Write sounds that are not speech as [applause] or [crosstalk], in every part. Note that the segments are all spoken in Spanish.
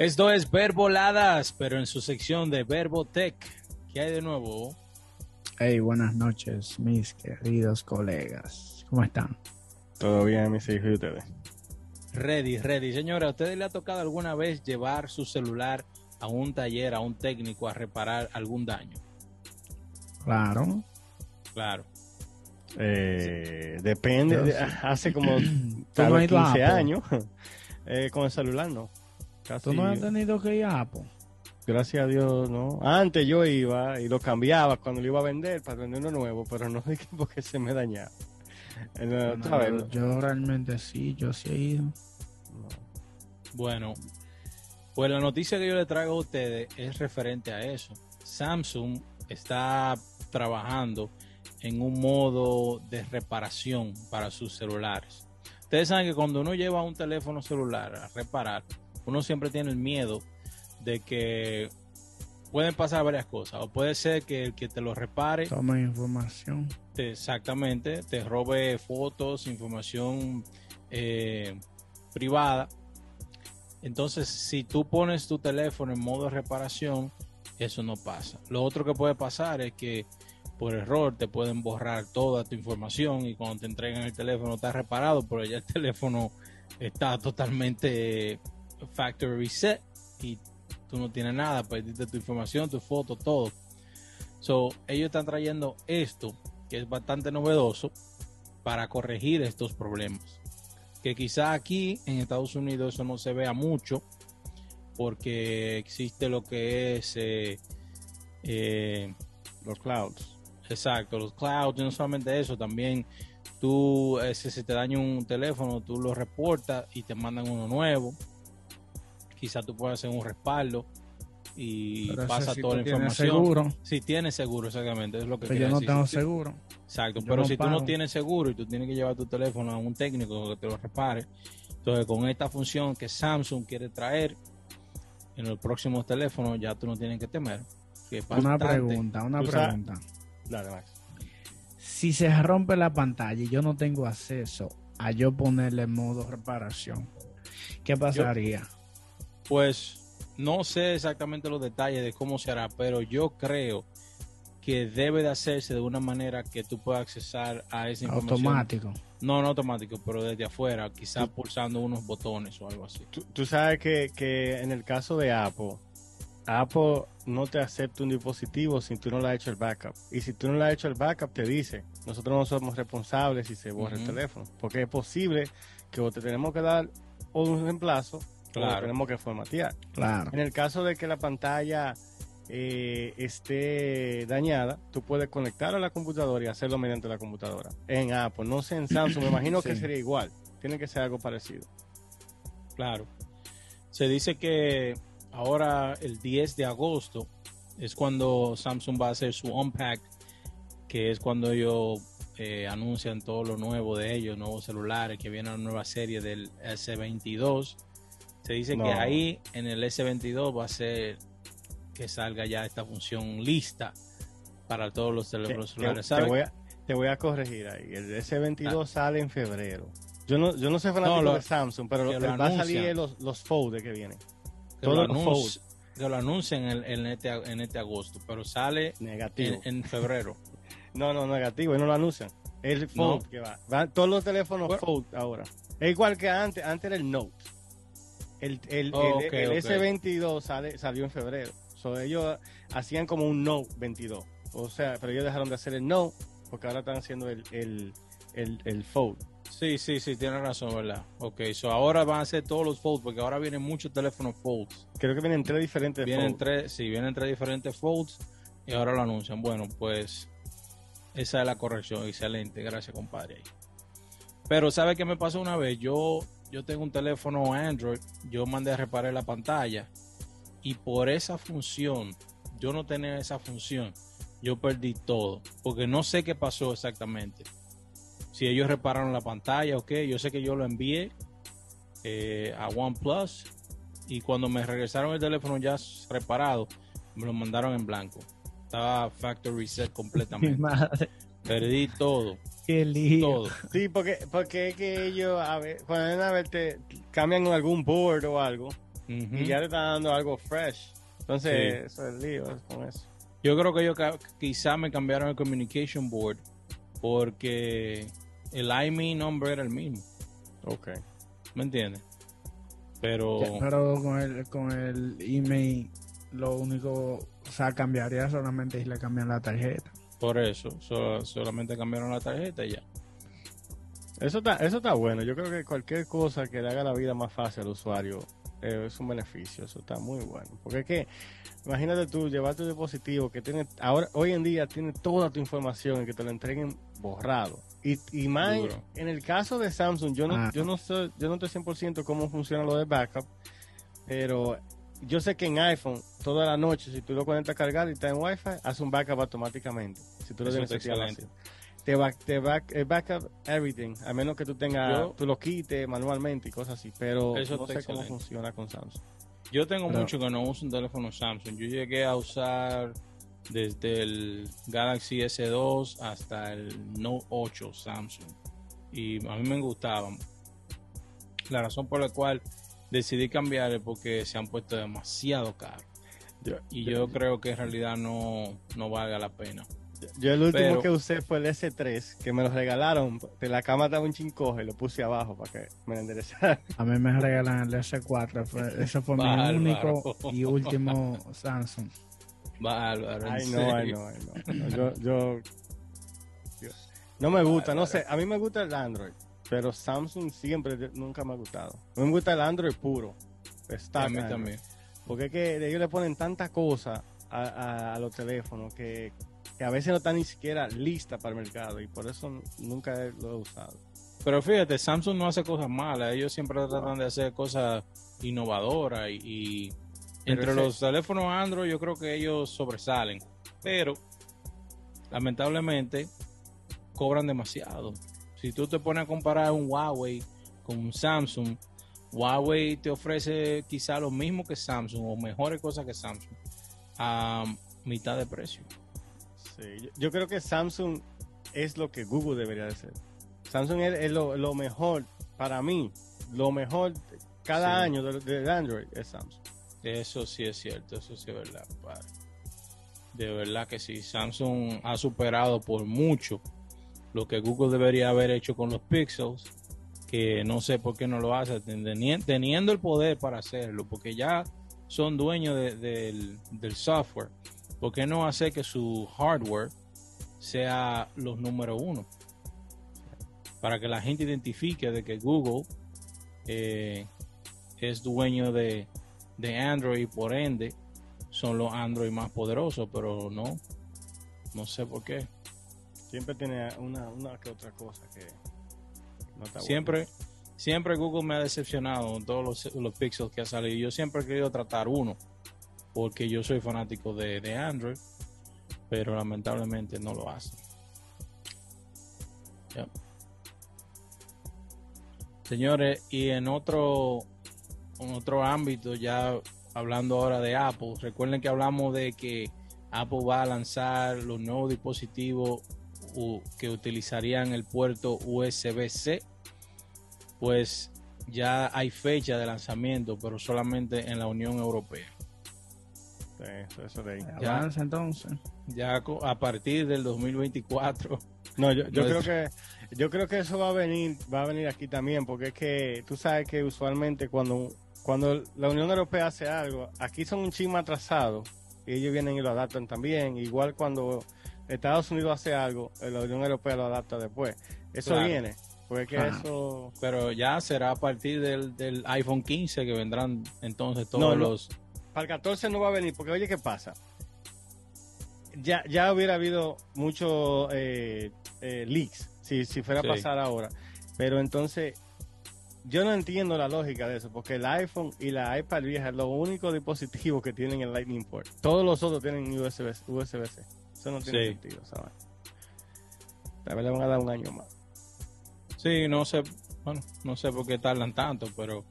Esto es Verboladas, pero en su sección de Verbotech. ¿Qué hay de nuevo? Hey, buenas noches, mis queridos colegas. ¿Cómo están? Todo bien, mis hijos y ustedes. Ready, ready. Señora, ¿a usted le ha tocado alguna vez llevar su celular a un taller, a un técnico, a reparar algún daño? Claro. Claro. Eh, depende, Yo de- sí. hace como [clears throat] ¿Tú tal no has vez ido a 15 Apple? años [laughs] eh, con el celular, no. Casi, ¿Tú no has tenido que ir a Apple? gracias a Dios, no. Antes yo iba y lo cambiaba cuando lo iba a vender para vender uno nuevo, pero no dije [laughs] porque se me dañaba. Eh, no, ¿sabes? yo, yo realmente sí, yo sí he ido. No. Bueno, pues la noticia que yo le traigo a ustedes es referente a eso. Samsung está trabajando en un modo de reparación para sus celulares. Ustedes saben que cuando uno lleva un teléfono celular a reparar, uno siempre tiene el miedo de que pueden pasar varias cosas. O puede ser que el que te lo repare Toma información. te- exactamente te robe fotos, información eh, privada. Entonces, si tú pones tu teléfono en modo de reparación, eso no pasa. Lo otro que puede pasar es que por error te pueden borrar toda tu información y cuando te entregan el teléfono está reparado, pero ya el [laughs] teléfono está totalmente factory reset y tú no tienes nada, perdiste tu información, tu foto, todo. So, ellos están trayendo esto, que es bastante novedoso, para corregir estos problemas. Que quizá aquí en Estados Unidos eso no se vea mucho, porque existe lo que es, eh, eh, Los clouds. exacto, los clouds, y no solamente eso, también tú, eh, si se te daña un teléfono, tú lo reportas y te mandan uno nuevo. Quizá tú puedas hacer un respaldo y Pero pasa toda la información. seguro. Si tienes seguro, exactamente, es lo que Pero yo no decir. tengo seguro. Exacto, Yo pero no si tú no pago. tienes seguro y tú tienes que llevar tu teléfono a un técnico que te lo repare, entonces con esta función que Samsung quiere traer en los próximos teléfonos, ya tú no tienes que temer. que Una pregunta, una pregunta. Dale, Max. Si se rompe la pantalla y yo no tengo acceso a yo ponerle modo reparación, ¿qué pasaría? Pues no sé exactamente los detalles de cómo se hará, pero yo creo que debe de hacerse de una manera que tú puedas accesar a esa información. Automático. No, no automático, pero desde afuera, quizás pulsando unos botones o algo así. Tú, tú sabes que, que en el caso de Apple, Apple no te acepta un dispositivo si tú no le has hecho el backup. Y si tú no le has hecho el backup, te dice, nosotros no somos responsables si se borra el teléfono. Porque es posible que o te tenemos que dar un reemplazo Claro. tenemos que formatear. Claro. En el caso de que la pantalla eh, esté dañada, tú puedes conectar a la computadora y hacerlo mediante la computadora. En Apple, no sé en [coughs] Samsung, me imagino que sería igual. Tiene que ser algo parecido. Claro. Se dice que ahora el 10 de agosto es cuando Samsung va a hacer su Unpack, que es cuando ellos eh, anuncian todo lo nuevo de ellos, nuevos celulares, que viene una nueva serie del S22. Se dice No. que ahí en el S22 va a ser que salga ya esta función lista para todos los Te, teléfonos te- celulares. te voy a, te voy a corregir ahí. El S22 sale en febrero. Yo no, yo no soy fanático No, lo- de Samsung, pero lo- lo va a anuncian. salir los, los foldes que vienen. que, lo todo el anunci- que lo anuncien en, en este, en este agosto, pero sale Negativo. en, en febrero. [laughs] No, no, negativo, ellos no lo anuncian. El fold que va. Van todos los teléfonos Bueno. fold ahora. Es igual que antes, antes era el Note. El, el, Oh, el- ok, el ok. S22 sale, salió en febrero. So, ellos hacían como un Note 22. O sea, pero ellos dejaron de hacer el Note porque ahora están haciendo el, el, el, el Fold. Sí, sí, sí, tienes razón, ¿verdad? Ok, so ahora van a ser todos los folds, porque ahora vienen muchos teléfonos folds. Creo que vienen tres diferentes Vienen Fold. tres, sí, vienen tres diferentes folds y ahora lo anuncian. Bueno, pues esa es la corrección. Excelente, gracias, compadre. Pero ¿sabe qué me pasó una vez? Yo, yo tengo un teléfono Android, yo mandé a reparar la pantalla y por esa función, yo no tenía esa función, yo perdí todo, porque no sé qué pasó exactamente. Si ellos repararon la pantalla o qué, yo sé que yo lo envié eh, a OnePlus y cuando me regresaron el teléfono ya reparado, me lo mandaron en blanco. Estaba factory reset completamente. [laughs] madre, Perdí todo, qué todo. Sí, porque, porque es que ellos, a ver, cuando vienen a ver, te cambian algún board o algo, y ya te está dando algo fresh. Entonces, eso es lío con eso. Yo creo que ellos quizá me cambiaron el communication board porque el IME nombre era el mismo, Ok. ¿me entiendes? Pero Ya, Pero con el, con el email, lo único, o sea, cambiaría solamente si le cambian la tarjeta. Por eso so- solamente cambiaron la tarjeta y ya. Eso está, eso está bueno. Yo creo que cualquier cosa que le haga la vida más fácil al usuario eh, es un beneficio. Eso está muy bueno. Porque es que, imagínate tú, llevar tu dispositivo que tiene, ahora, hoy en día tiene toda tu información y que te lo entreguen borrado. Y, y más en, Duro. en el caso de Samsung, yo no, Ah. yo no sé, yo no estoy 100% cómo funciona lo de backup, pero yo sé que en iPhone, toda la noche, si tú lo conectas a cargar y está en Wi-Fi, hace un backup automáticamente. Si tú lo tienes excelente. te, back, te back, eh, backup everything, a menos que tú tengas, Yo- tú lo quites manualmente y cosas así, pero Eso no sé cómo funciona con Samsung. Yo tengo Pero- mucho que no uso un teléfono Samsung. Yo llegué a usar desde el Galaxy S2 hasta el Note 8 Samsung. Y a mí me gustaban. La razón por la cual decidí cambiar es porque se han puesto demasiado caros. Y yo creo que en realidad no, no valga la pena. yo el último pero- que usé fue el S3, que me lo regalaron, de la cama estaba un chincoje, lo puse abajo para que me lo enderezara. [laughs] A mí me regalan el S4, fue- ese fue mi único y último Samsung. Bárbaro, en Ay, no, ay, serio. no, ay, no. No, Yo, yo, yo- no me gusta, no sé, a mí me gusta el Android, pero Samsung siempre, nunca me ha gustado. A mí me gusta el Android puro. Stock a mí también. Porque es que ellos le ponen tanta cosa a, a- a los teléfonos que, que a veces no están ni siquiera listas para el mercado y por eso nunca lo he usado. Pero fíjate, Samsung no hace cosas malas. Ellos siempre tratan de hacer cosas innovadoras y, y entre ese- los teléfonos Android yo creo que ellos sobresalen. Pero lamentablemente cobran demasiado. Si tú te pones a comparar un Huawei con un Samsung, Huawei te ofrece quizá lo mismo que Samsung o mejores cosas que Samsung a mitad de precio. Sí, yo, creo que Samsung es lo que Google debería de ser. Samsung es, es lo, lo mejor, para mí, lo mejor cada Sí. año de, de Android es Samsung. Eso sí es cierto, eso sí es verdad, compadre. De verdad que sí, Samsung ha superado por mucho lo que Google debería haber hecho con los Pixels, que no sé por qué no lo hace, teni- teniendo el poder para hacerlo, porque ya son dueños de- del, software. ¿Por qué no hacer que su hardware sea los número uno? Para que la gente identifique de que Google eh, es dueño de, de Android por ende son los Android más poderosos, pero no, no sé por qué. Siempre tiene una, una que otra cosa que no está Siempre, siempre Google me ha decepcionado en todos los, los pixels que ha salido. Yo siempre he querido tratar uno, porque yo soy fanático de, de Android, pero lamentablemente no lo hace. Señores, y en otro, en otro ámbito, ya hablando ahora de Apple, recuerden que hablamos de que Apple va a lanzar los nuevos dispositivos que utilizarían el puerto USB-C. Pues ya hay fecha de lanzamiento, pero solamente en la Unión Europea. eso, eso de ahí. Ya. Avanza entonces. Ya a partir del 2024. No, yo, yo No creo es- que yo creo que eso va a venir va a venir aquí también porque es que tú sabes que usualmente cuando cuando la Unión Europea hace algo aquí son un chisme atrasado y ellos vienen y lo adaptan también igual cuando Estados Unidos hace algo la Unión Europea lo adapta después eso Claro. viene porque Ah. eso Pero ya será a partir del, del iPhone 15 que vendrán entonces todos No, no. los... para el 14 no va a venir porque oye qué pasa ya ya hubiera habido muchos eh, eh, leaks si, si fuera Sí. a pasar ahora pero entonces yo no entiendo la lógica de eso porque el iPhone y la iPad vieja es lo único dispositivo que tienen el Lightning port todos los otros tienen USB USB-C eso no tiene Sí. sentido ¿sabes? tal vez le van a dar un año más Sí, no sé, bueno, no sé por qué tardan tanto, pero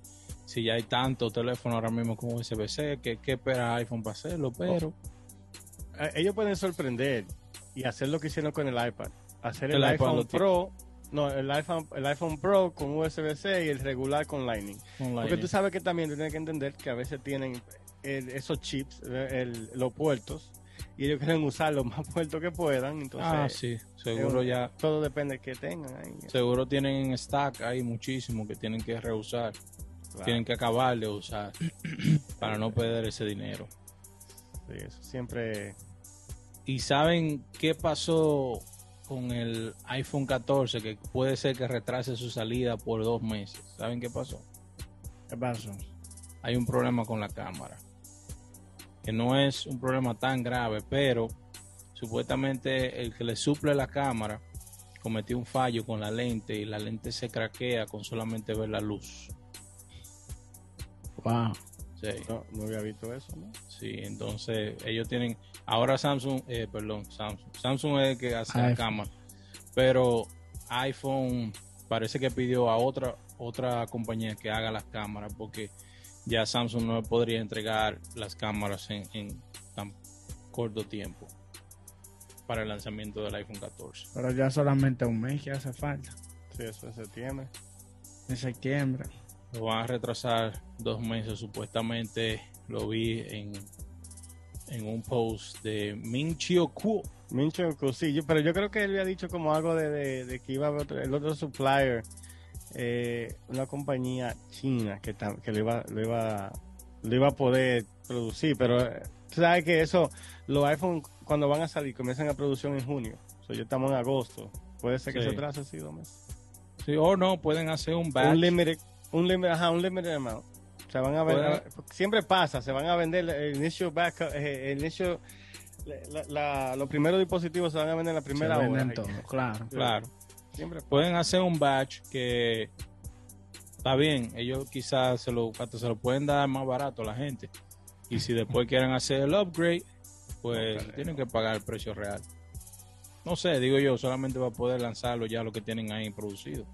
si ya hay tantos teléfonos ahora mismo con USB-C, ¿qué, qué espera iPhone para hacerlo? Pero Eh, ellos pueden sorprender y hacer lo que hicieron con el iPad hacer el, iPhone. Pro No, el iPhone, el iPhone Pro con USB-C y el regular con Lightning. Porque tú sabes que también tienes que entender que a veces tienen el- esos chips, el- los puertos, y ellos quieren usar los más [laughs] puertos que puedan. Entonces, Ah, sí, seguro ya. Todo depende de que tengan ahí. Seguro tienen en stack ahí muchísimo que tienen que reusar. Claro. Tienen que acabar de usar [clears throat] para no perder ese dinero. Sí, eso siempre. ¿Y saben qué pasó con el iPhone 14? Que puede ser que retrase su salida por dos meses. ¿Saben qué pasó? ¿Qué pasó? Hay un problema con la cámara. Que no es un problema tan grave, pero supuestamente el que le suple la cámara cometió un fallo con la lente y la lente se craquea con solamente ver la luz. Wow. Sí. No, no había visto eso, ¿no? Sí, entonces ellos tienen. Ahora Samsung, eh, perdón, Samsung. Samsung es el que hace la iPhone. cámara. Pero iPhone parece que pidió a otra otra compañía que haga las cámaras porque ya Samsung no podría entregar las cámaras en, en tan corto tiempo para el lanzamiento del iPhone 14. Pero ya solamente un mes que hace falta. Sí, eso en septiembre. En septiembre. Lo van a retrasar dos meses, supuestamente lo vi en, en un post de Min Chio Kuo. Mincho, sí, yo- pero yo creo que él había dicho como algo de, de- de que iba a haber otro- el otro supplier, eh, una compañía china que, que lo, iba, lo, iba, lo iba a poder producir, pero eh, sabes que eso, los iPhone cuando van a salir comienzan a producción en junio, so, ya estamos en agosto, puede ser que Sí. se atrase así dos meses. Sí, o no, pueden hacer un batch. Un limited, un limited, ajá, un limited amount. Se van a vender, siempre pasa, se van a vender el inicio backup, eh, el inicio, la- la- los primeros dispositivos se van a vender en la primera Se hora. claro. Claro. Siempre. Pueden hacer un batch que está bien. Ellos quizás se lo, hasta se lo pueden dar más barato a la gente. Y si después [laughs] quieren hacer el upgrade, pues tienen que pagar el precio real. No sé, digo yo, solamente va a poder lanzarlo ya lo que tienen ahí producido.